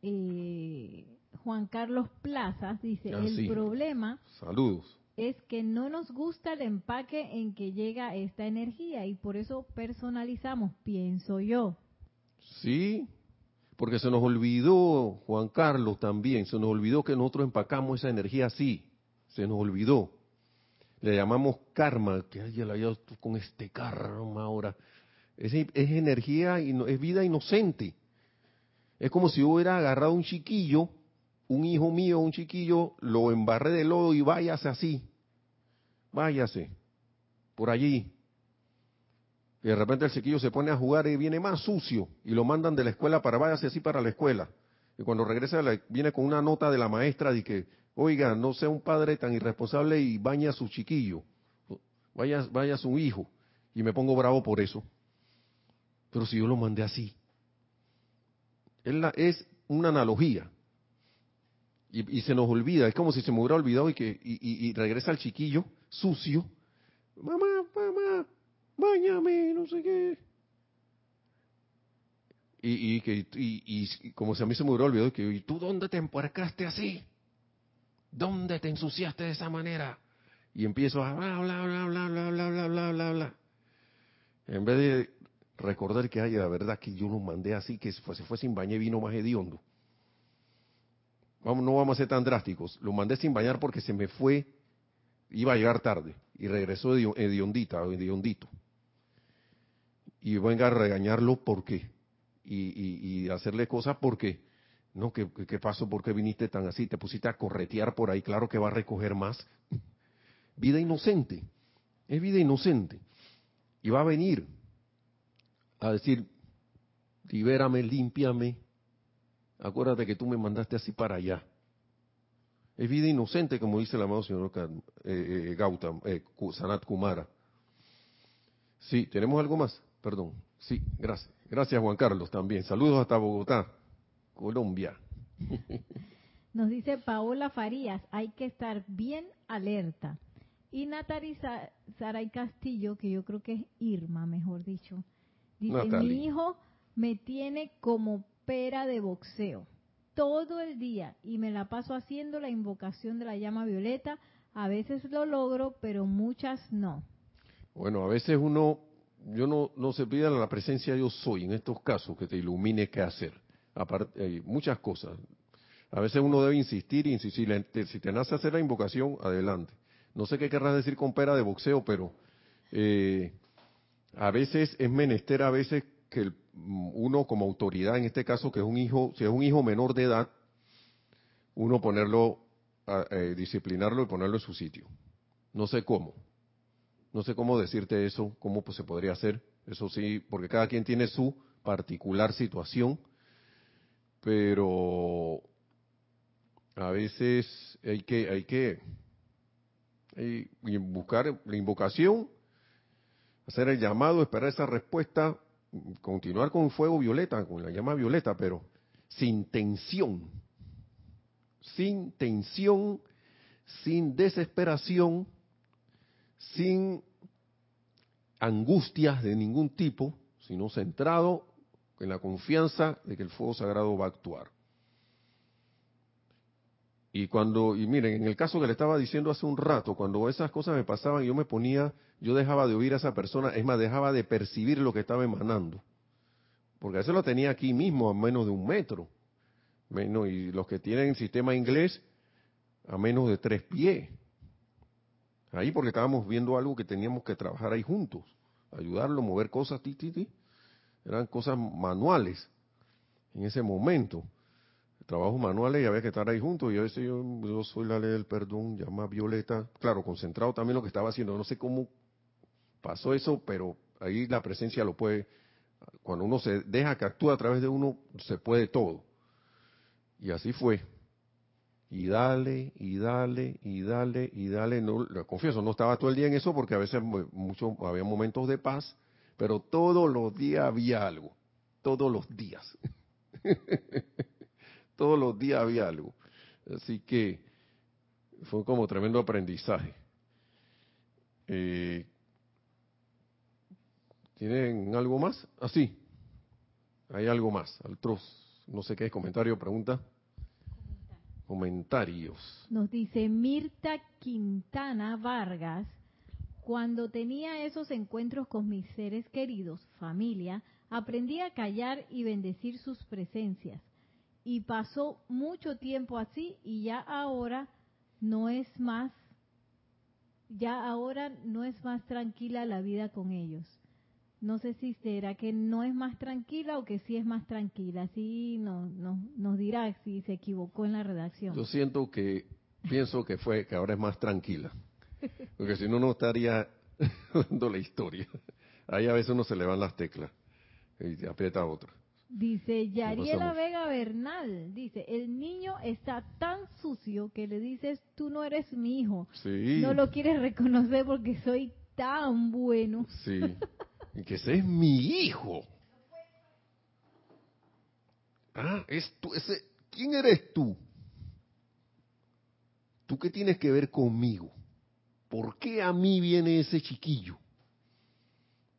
eh, Juan Carlos Plazas, dice, ah, el problema... Saludos es que no nos gusta el empaque en que llega esta energía y por eso personalizamos, pienso yo. Sí, porque se nos olvidó, Juan Carlos también, se nos olvidó que nosotros empacamos esa energía así, se nos olvidó. Le llamamos karma, que ay, la con este karma ahora. Es, es energía, es vida inocente. Es como si hubiera agarrado un chiquillo un hijo mío, un chiquillo, lo embarré de lodo y váyase así. Váyase. Por allí. Y de repente el chiquillo se pone a jugar y viene más sucio. Y lo mandan de la escuela para váyase así para la escuela. Y cuando regresa viene con una nota de la maestra de que, oiga, no sea un padre tan irresponsable y baña a su chiquillo. Vaya, vaya a su hijo. Y me pongo bravo por eso. Pero si yo lo mandé así. Es una analogía y, se nos olvida, es como si se me hubiera olvidado y que y, regresa el chiquillo sucio. Mamá, mamá, bañame, no sé qué. Y, y, que, y, como si a mí se me hubiera olvidado, que, ¿y tú dónde te empuercaste así? ¿Dónde te ensuciaste de esa manera? Y empiezo a bla, bla, bla, bla, bla, bla, bla, bla, bla, bla. En vez de recordar que, ay, la verdad que yo lo mandé así, que se fue, se fue sin bañar y vino más hediondo. No vamos a ser tan drásticos. Lo mandé sin bañar porque se me fue, iba a llegar tarde y regresó hediondita o hediondito. Y venga a regañarlo porque y, y, hacerle cosas porque no ¿qué, qué pasó por qué viniste tan así te pusiste a corretear por ahí claro que va a recoger más. Vida inocente es vida inocente. Y va a venir a decir libérame límpiame acuérdate que tú me mandaste así para allá. Es vida inocente como dice el amado señor eh, eh, Gautam eh, Sanat Kumara. Sí tenemos algo más perdón. Sí gracias. Gracias Juan Carlos también. Saludos hasta Bogotá, Colombia. Nos dice Paola Farías, hay que estar bien alerta. Y Natari Saray Castillo, que yo creo que es Irma, mejor dicho, dice, mi hijo me tiene como pera de boxeo todo el día y me la paso haciendo la invocación de la llama violeta. A veces lo logro, pero muchas no. Bueno, a veces uno yo no, no se pida la presencia yo soy en estos casos que te ilumine qué hacer. Aparte, hay muchas cosas. A veces uno debe insistir insistir. Si te nace hacer la invocación, adelante. No sé qué querrás decir con pera de boxeo, pero eh, a veces es menester, a veces que uno como autoridad, en este caso que es un hijo, si es un hijo menor de edad, uno ponerlo, eh, disciplinarlo y ponerlo en su sitio. No sé cómo, no sé cómo decirte eso, cómo pues, se podría hacer. Eso sí, porque cada quien tiene su particular situación, pero a veces hay que, hay que buscar la invocación, hacer el llamado, esperar esa respuesta, continuar con fuego violeta, con la llama violeta, pero sin tensión, sin tensión, sin desesperación, sin angustias de ningún tipo, sino centrado en la confianza de que el fuego sagrado va a actuar. Y cuando, y miren, en el caso que le estaba diciendo hace un rato, cuando esas cosas me pasaban, yo me ponía, yo dejaba de oír a esa persona, es más, dejaba de percibir lo que estaba emanando. Porque eso lo tenía aquí mismo, a menos de un metro. Menos, y los que tienen sistema inglés, a menos de tres pies. Ahí porque estábamos viendo algo que teníamos que trabajar ahí juntos, ayudarlo, mover cosas, ti. Eran cosas manuales en ese momento. Trabajos manuales y había que estar ahí juntos. Y a veces yo, soy la ley del perdón, llama Violeta. Claro, concentrado también lo que estaba haciendo. No sé cómo pasó eso, pero ahí la presencia lo puede. Cuando uno se deja que actúe a través de uno, se puede todo. Y así fue y dale, y dale, y dale, y dale. No, confieso, no estaba todo el día en eso porque a veces mucho, había momentos de paz, pero todos los días había algo. Todos los días. todos los días había algo. Así que fue como tremendo aprendizaje. Eh, ¿Tienen algo más? Ah, sí. Hay algo más. Altros, no sé qué es, comentario, pregunta comentarios. Nos dice Mirta Quintana Vargas, cuando tenía esos encuentros con mis seres queridos, familia, aprendí a callar y bendecir sus presencias. Y pasó mucho tiempo así y ya ahora no es más, ya ahora no es más tranquila la vida con ellos. No sé si será que no es más tranquila o que sí es más tranquila. Sí, no, no, nos dirá si se equivocó en la redacción. Yo siento que, pienso que fue que ahora es más tranquila. Porque si no, no estaría dando la historia. Ahí a veces uno se le van las teclas y aprieta otra. Dice Yariela Vega Bernal, dice, el niño está tan sucio que le dices, tú no eres mi hijo. Sí. No lo quieres reconocer porque soy tan bueno. Sí. que ese es mi hijo. Ah, es tú, ese, ¿quién eres tú? ¿Tú qué tienes que ver conmigo? ¿Por qué a mí viene ese chiquillo?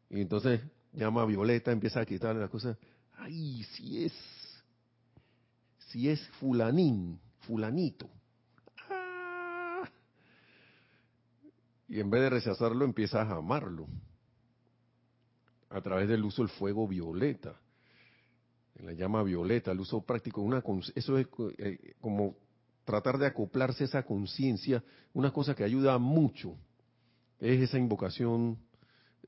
Y entonces llama a Violeta, empieza a quitarle las cosas. Ay, si es, si es fulanín, fulanito. Ah. Y en vez de rechazarlo, empiezas a amarlo a través del uso del fuego violeta, la llama violeta, el uso práctico, una eso es eh, como tratar de acoplarse a esa conciencia, una cosa que ayuda mucho, es esa invocación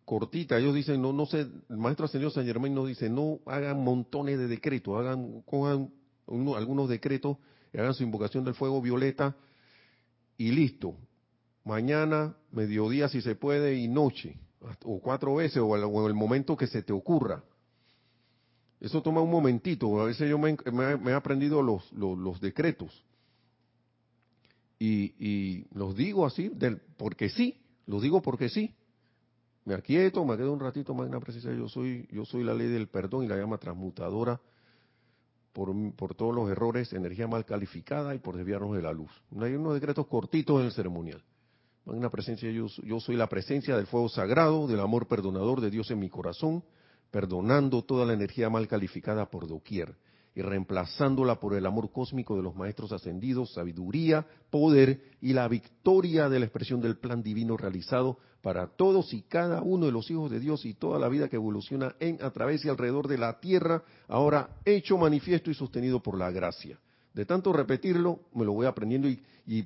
cortita. Ellos dicen, no, no sé, el maestro señor San Germain nos dice, no hagan montones de decretos, hagan, cojan algunos decretos hagan su invocación del fuego violeta y listo. Mañana, mediodía si se puede y noche o cuatro veces, o en el momento que se te ocurra. Eso toma un momentito. A veces yo me, he aprendido los, los, decretos. Y, y, los digo así, del, porque sí, los digo porque sí. Me aquieto, me quedo un ratito, magna presencia, yo soy, yo soy la ley del perdón y la llama transmutadora por, por todos los errores, energía mal calificada y por desviarnos de la luz. Hay unos decretos cortitos en el ceremonial. Magna presencia, yo, yo soy la presencia del fuego sagrado, del amor perdonador de Dios en mi corazón, perdonando toda la energía mal calificada por doquier y reemplazándola por el amor cósmico de los maestros ascendidos, sabiduría, poder y la victoria de la expresión del plan divino realizado para todos y cada uno de los hijos de Dios y toda la vida que evoluciona en, a través y alrededor de la tierra, ahora hecho manifiesto y sostenido por la gracia. De tanto repetirlo, me lo voy aprendiendo y,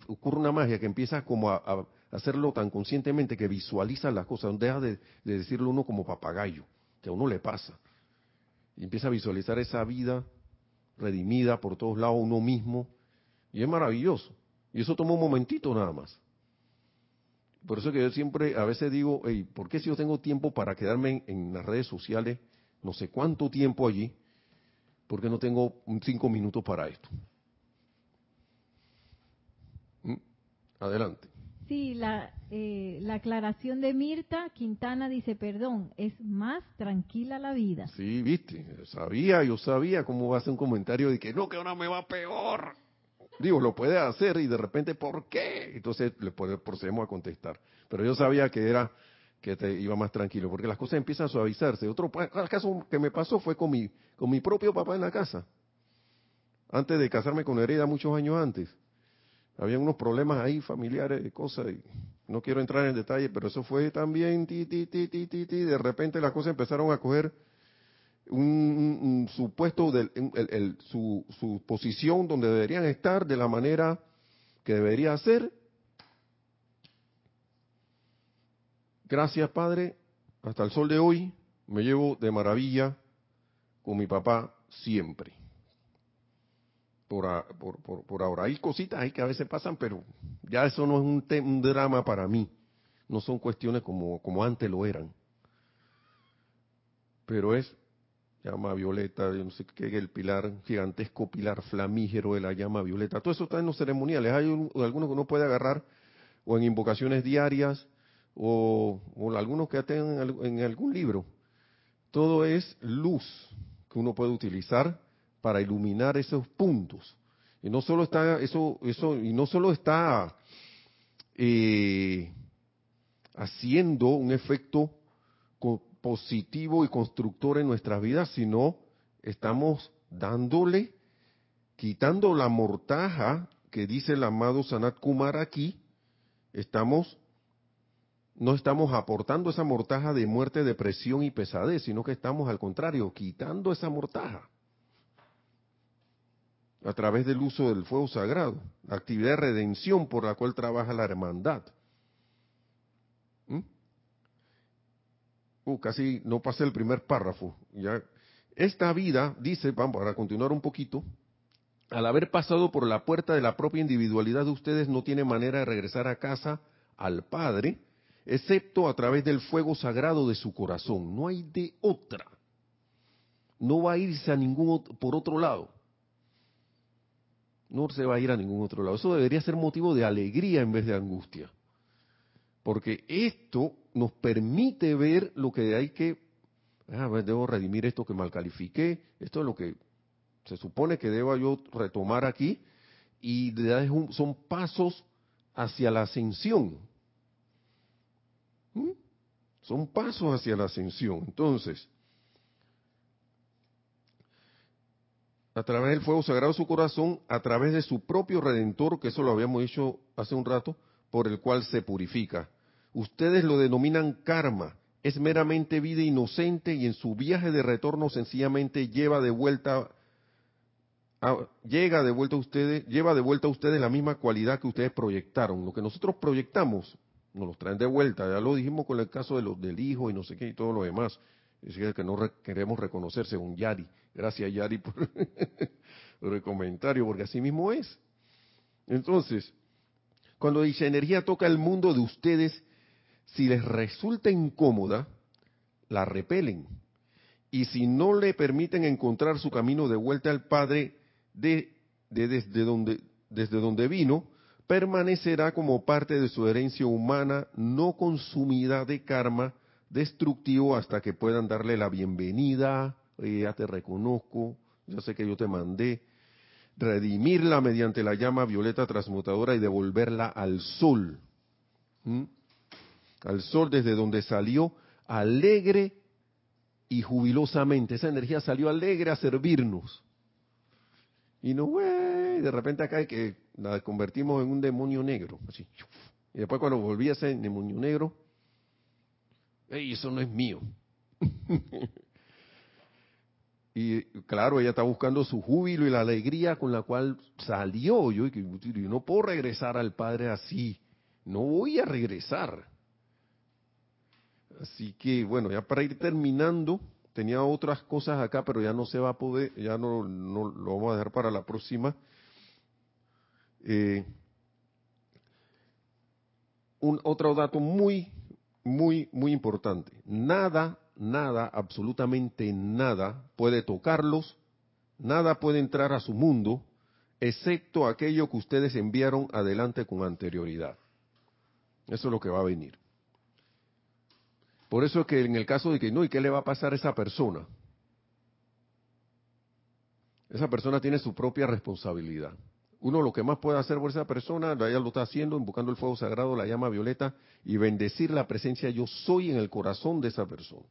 ocurre una magia que empieza como a, hacerlo tan conscientemente que visualiza las cosas, deja de, de decirlo uno como papagayo, que a uno le pasa. Y empieza a visualizar esa vida redimida por todos lados uno mismo, y es maravilloso. Y eso toma un momentito nada más. Por eso que yo siempre a veces digo, hey, ¿por qué si yo tengo tiempo para quedarme en, las redes sociales, no sé cuánto tiempo allí, ¿por qué no tengo cinco minutos para esto? ¿Mm? Adelante. Sí, la, eh, la aclaración de Mirta Quintana dice, perdón, es más tranquila la vida. Sí, viste, sabía, yo sabía cómo va a ser un comentario de que no, que ahora me va peor. Digo, lo puede hacer y de repente, ¿por qué? Entonces le procedemos a contestar. Pero yo sabía que era que te iba más tranquilo, porque las cosas empiezan a suavizarse. Otro caso que me pasó fue con mi, con mi propio papá en la casa. Antes de casarme con Hereda, muchos años antes había unos problemas ahí familiares, cosas, y no quiero entrar en detalle, pero eso fue también, ti, ti, ti, ti, ti, ti, de repente las cosas empezaron a coger un, supuesto, del, el, su, su posición donde deberían estar, de la manera que debería ser. Gracias, Padre, hasta el sol de hoy me llevo de maravilla con mi papá siempre por, ahora. Hay cositas ahí que a veces pasan, pero ya eso no es un, un drama para mí. No son cuestiones como, antes lo eran. Pero es llama violeta, no sé qué, el pilar, gigantesco pilar flamígero de la llama violeta. Todo eso está en los ceremoniales. Hay algunos que uno puede agarrar o en invocaciones diarias o, algunos que tengan en algún libro. Todo es luz que uno puede utilizar para iluminar esos puntos. Y no solo está eso, eso, y no solo está eh, haciendo un efecto positivo y constructor en nuestras vidas, sino estamos dándole, quitando la mortaja que dice el amado Sanat Kumar aquí, estamos no estamos aportando esa mortaja de muerte, depresión y pesadez, sino que estamos al contrario, quitando esa mortaja a través del uso del fuego sagrado, la actividad de redención por la cual trabaja la hermandad. ¿Mm? Uh, casi no pasé el primer párrafo. Ya. Esta vida, dice, vamos, para continuar un poquito, al haber pasado por la puerta de la propia individualidad de ustedes, no tiene manera de regresar a casa al Padre, excepto a través del fuego sagrado de su corazón. No hay de otra. No va a irse a ningún por otro lado no se va a ir a ningún otro lado. Eso debería ser motivo de alegría en vez de angustia. Porque esto nos permite ver lo que hay que, ah, debo redimir esto que mal califiqué, esto es lo que se supone que deba yo retomar aquí, y son pasos hacia la ascensión. ¿Mm? Son pasos hacia la ascensión. Entonces, a través del fuego sagrado de su corazón, a través de su propio redentor, que eso lo habíamos dicho hace un rato, por el cual se purifica. Ustedes lo denominan karma, es meramente vida inocente y en su viaje de retorno sencillamente lleva de vuelta llega de vuelta a ustedes, lleva de vuelta a ustedes la misma cualidad que ustedes proyectaron. Lo que nosotros proyectamos, nos lo traen de vuelta. Ya lo dijimos con el caso de los del hijo y no sé qué y todo lo demás. Es que no queremos reconocer según Yari. Gracias Yari por, por el comentario, porque así mismo es. Entonces, cuando dice energía toca el mundo de ustedes, si les resulta incómoda, la repelen. Y si no le permiten encontrar su camino de vuelta al Padre de, desde, donde, desde donde vino, permanecerá como parte de su herencia humana no consumida de karma destructivo hasta que puedan darle la bienvenida, ya te reconozco, ya sé que yo te mandé, redimirla mediante la llama violeta transmutadora y devolverla al sol, al sol desde donde salió alegre y jubilosamente. Esa energía salió alegre a servirnos. Y no, güey, de repente acá que la convertimos en un demonio negro. Así. Y después cuando volví a ser demonio negro, ¡ey, eso no es mío! y claro, ella está buscando su júbilo y la alegría con la cual salió. Yo, yo no puedo regresar al Padre así. No voy a regresar. Así que, bueno, ya para ir terminando, tenía otras cosas acá, pero ya no se va a poder, ya no, lo vamos a dejar para la próxima. Eh, un otro dato muy, muy, muy importante. Nada, nada, absolutamente nada puede tocarlos, nada puede entrar a su mundo, excepto aquello que ustedes enviaron adelante con anterioridad. Eso es lo que va a venir. Por eso es que en el caso de que no, ¿y qué le va a pasar a esa persona? Esa persona tiene su propia responsabilidad. Uno lo que más puede hacer por esa persona, ella lo está haciendo, invocando el fuego sagrado, la llama violeta, y bendecir la presencia yo soy en el corazón de esa persona.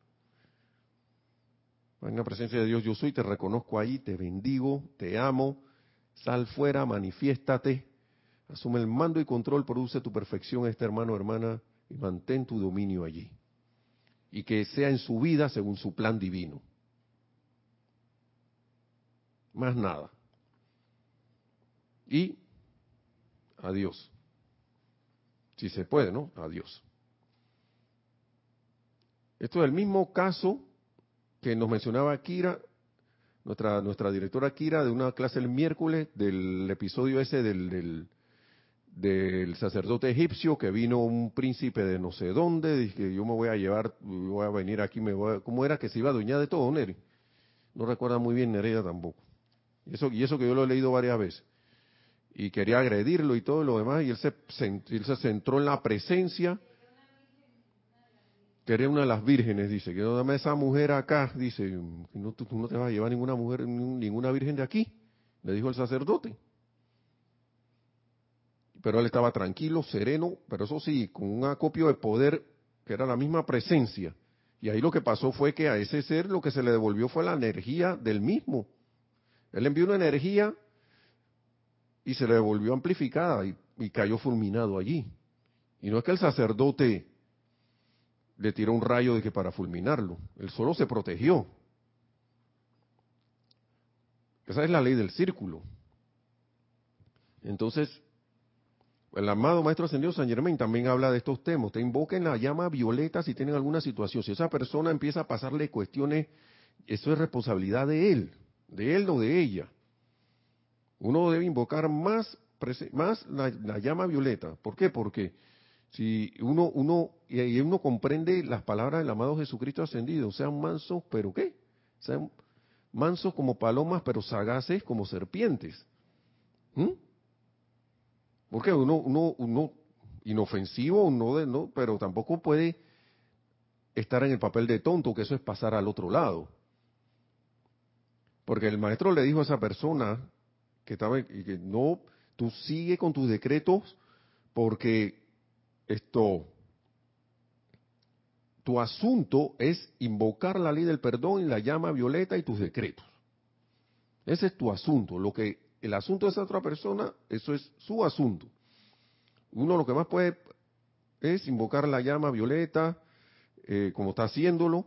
En la presencia de Dios yo soy, te reconozco ahí, te bendigo, te amo, sal fuera, manifiéstate, asume el mando y control, produce tu perfección, este hermano, hermana, y mantén tu dominio allí y que sea en su vida según su plan divino. Más nada. Y adiós. Si se puede, ¿no? Adiós. Esto es el mismo caso que nos mencionaba Kira, nuestra, nuestra directora Kira, de una clase el miércoles del episodio ese del del sacerdote egipcio que vino un príncipe de no sé dónde, dije yo me voy a llevar, voy a venir aquí, me voy a, ¿cómo era que se iba a dueñar de todo, Neri? No recuerda muy bien Nereida tampoco. Y eso, y eso que yo lo he leído varias veces. Y quería agredirlo y todo lo demás, y él se, él se centró en la presencia. Quería una de las vírgenes, dice, que dame esa mujer acá, dice, no, tú no te vas a llevar ninguna mujer, ninguna virgen de aquí, le dijo el sacerdote pero él estaba tranquilo, sereno, pero eso sí, con un acopio de poder que era la misma presencia. Y ahí lo que pasó fue que a ese ser lo que se le devolvió fue la energía del mismo. Él envió una energía y se le devolvió amplificada y, cayó fulminado allí. Y no es que el sacerdote le tiró un rayo de que para fulminarlo, él solo se protegió. Esa es la ley del círculo. Entonces, el amado Maestro Ascendido San Germain también habla de estos temas. Te invoquen la llama violeta si tienen alguna situación. Si esa persona empieza a pasarle cuestiones, eso es responsabilidad de él, de él o de ella. Uno debe invocar más, la, llama violeta. ¿Por qué? Porque si uno, uno, uno comprende las palabras del amado Jesucristo ascendido, sean mansos, pero ¿qué? Sean mansos como palomas, pero sagaces como serpientes. ¿Mm? Porque uno, uno, uno inofensivo, no, de, no, pero tampoco puede estar en el papel de tonto, que eso es pasar al otro lado. Porque el maestro le dijo a esa persona que estaba que no, tú sigue con tus decretos porque esto, tu asunto es invocar la ley del perdón y la llama violeta y tus decretos. Ese es tu asunto. Lo que el asunto de esa otra persona, eso es su asunto. Uno lo que más puede es invocar la llama violeta, eh, como está haciéndolo.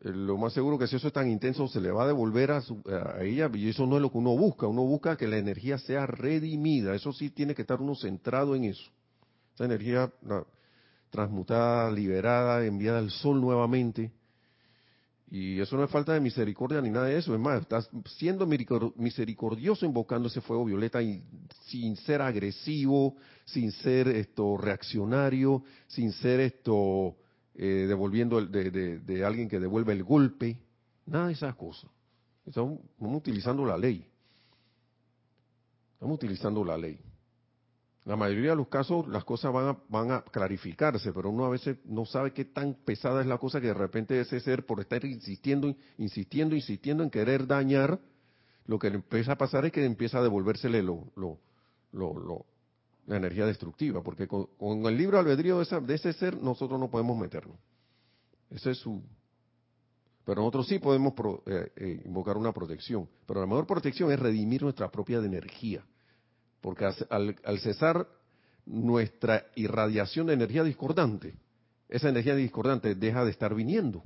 Lo más seguro que si eso es tan intenso, se le va a devolver a, a ella, y eso no es lo que uno busca. Uno busca que la energía sea redimida. Eso sí tiene que estar uno centrado en eso. Esa energía transmutada, liberada, enviada al sol nuevamente. Y eso no es falta de misericordia ni nada de eso. Es más, estás siendo misericordioso invocando ese fuego violeta sin ser agresivo, sin ser esto reaccionario, sin ser esto eh, devolviendo de, de, alguien que devuelve el golpe. Nada de esas cosas. Estamos utilizando la ley. Estamos utilizando la ley la mayoría de los casos las cosas van a, van a clarificarse, pero uno a veces no sabe qué tan pesada es la cosa que de repente ese ser, por estar insistiendo, insistiendo, insistiendo en querer dañar, lo que le empieza a pasar es que empieza a devolvérsele lo, lo, lo, la energía destructiva, porque con, el libro albedrío de, de, ese ser nosotros no podemos meternos. Ese es su... Pero nosotros sí podemos eh, eh, invocar una protección, pero la mejor protección es redimir nuestra propia energía porque al, cesar nuestra irradiación de energía discordante, esa energía discordante deja de estar viniendo.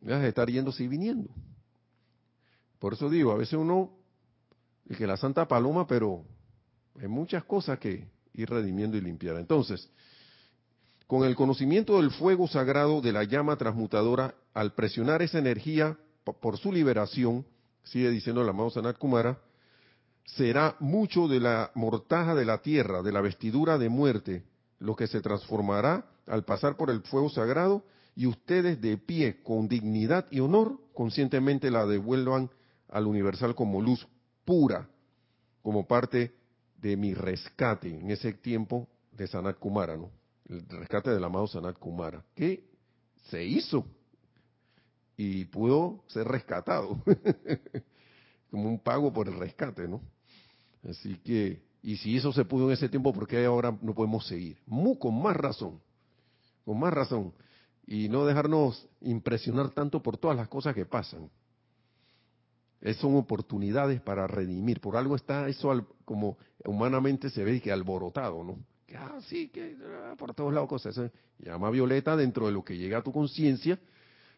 Deja de estar yéndose y viniendo. Por eso digo, a veces uno, y que la Santa Paloma, pero hay muchas cosas que ir redimiendo y limpiar. Entonces, con el conocimiento del fuego sagrado de la llama transmutadora, al presionar esa energía por su liberación, sigue diciendo el amado Sanat Kumara, será mucho de la mortaja de la tierra, de la vestidura de muerte, lo que se transformará al pasar por el fuego sagrado y ustedes de pie, con dignidad y honor, conscientemente la devuelvan al universal como luz pura, como parte de mi rescate en ese tiempo de Sanat Kumara, ¿no? El rescate del amado Sanat Kumara, que se hizo y pudo ser rescatado, como un pago por el rescate, ¿no? Así que, y si eso se pudo en ese tiempo, ¿por qué ahora no podemos seguir? con más razón, con más razón. Y no dejarnos impresionar tanto por todas las cosas que pasan. Es, son oportunidades para redimir. Por algo está eso como humanamente se ve que alborotado, ¿no? Que, ah, sí, que ah, por todos lados cosas. llama violeta dentro de lo que llega a tu conciencia,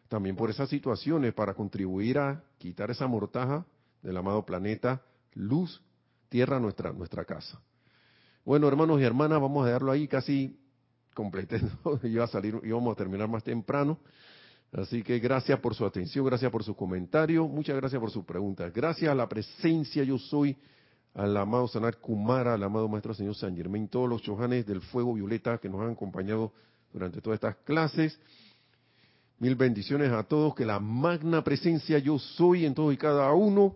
también por esas situaciones, para contribuir a quitar esa mortaja del amado planeta luz tierra nuestra, nuestra casa. Bueno, hermanos y hermanas, vamos a dejarlo ahí casi completo. Iba a salir, íbamos a terminar más temprano. Así que gracias por su atención, gracias por su comentario, muchas gracias por su pregunta. Gracias a la presencia yo soy, al amado Sanar Kumara, al amado Maestro Señor San Germain, todos los chojanes del fuego violeta que nos han acompañado durante todas estas clases. Mil bendiciones a todos, que la magna presencia yo soy en todos y cada uno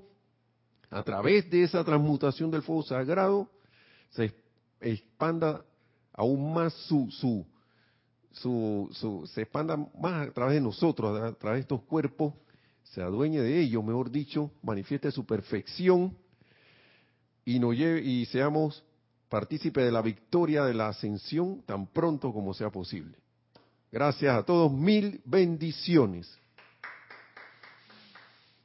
a través de esa transmutación del fuego sagrado, se expanda aún más su, su, su, se expanda más a través de nosotros, a través de estos cuerpos, se adueñe de ellos, mejor dicho, manifieste su perfección y nos lleve y seamos partícipes de la victoria de la ascensión tan pronto como sea posible. Gracias a todos, mil bendiciones.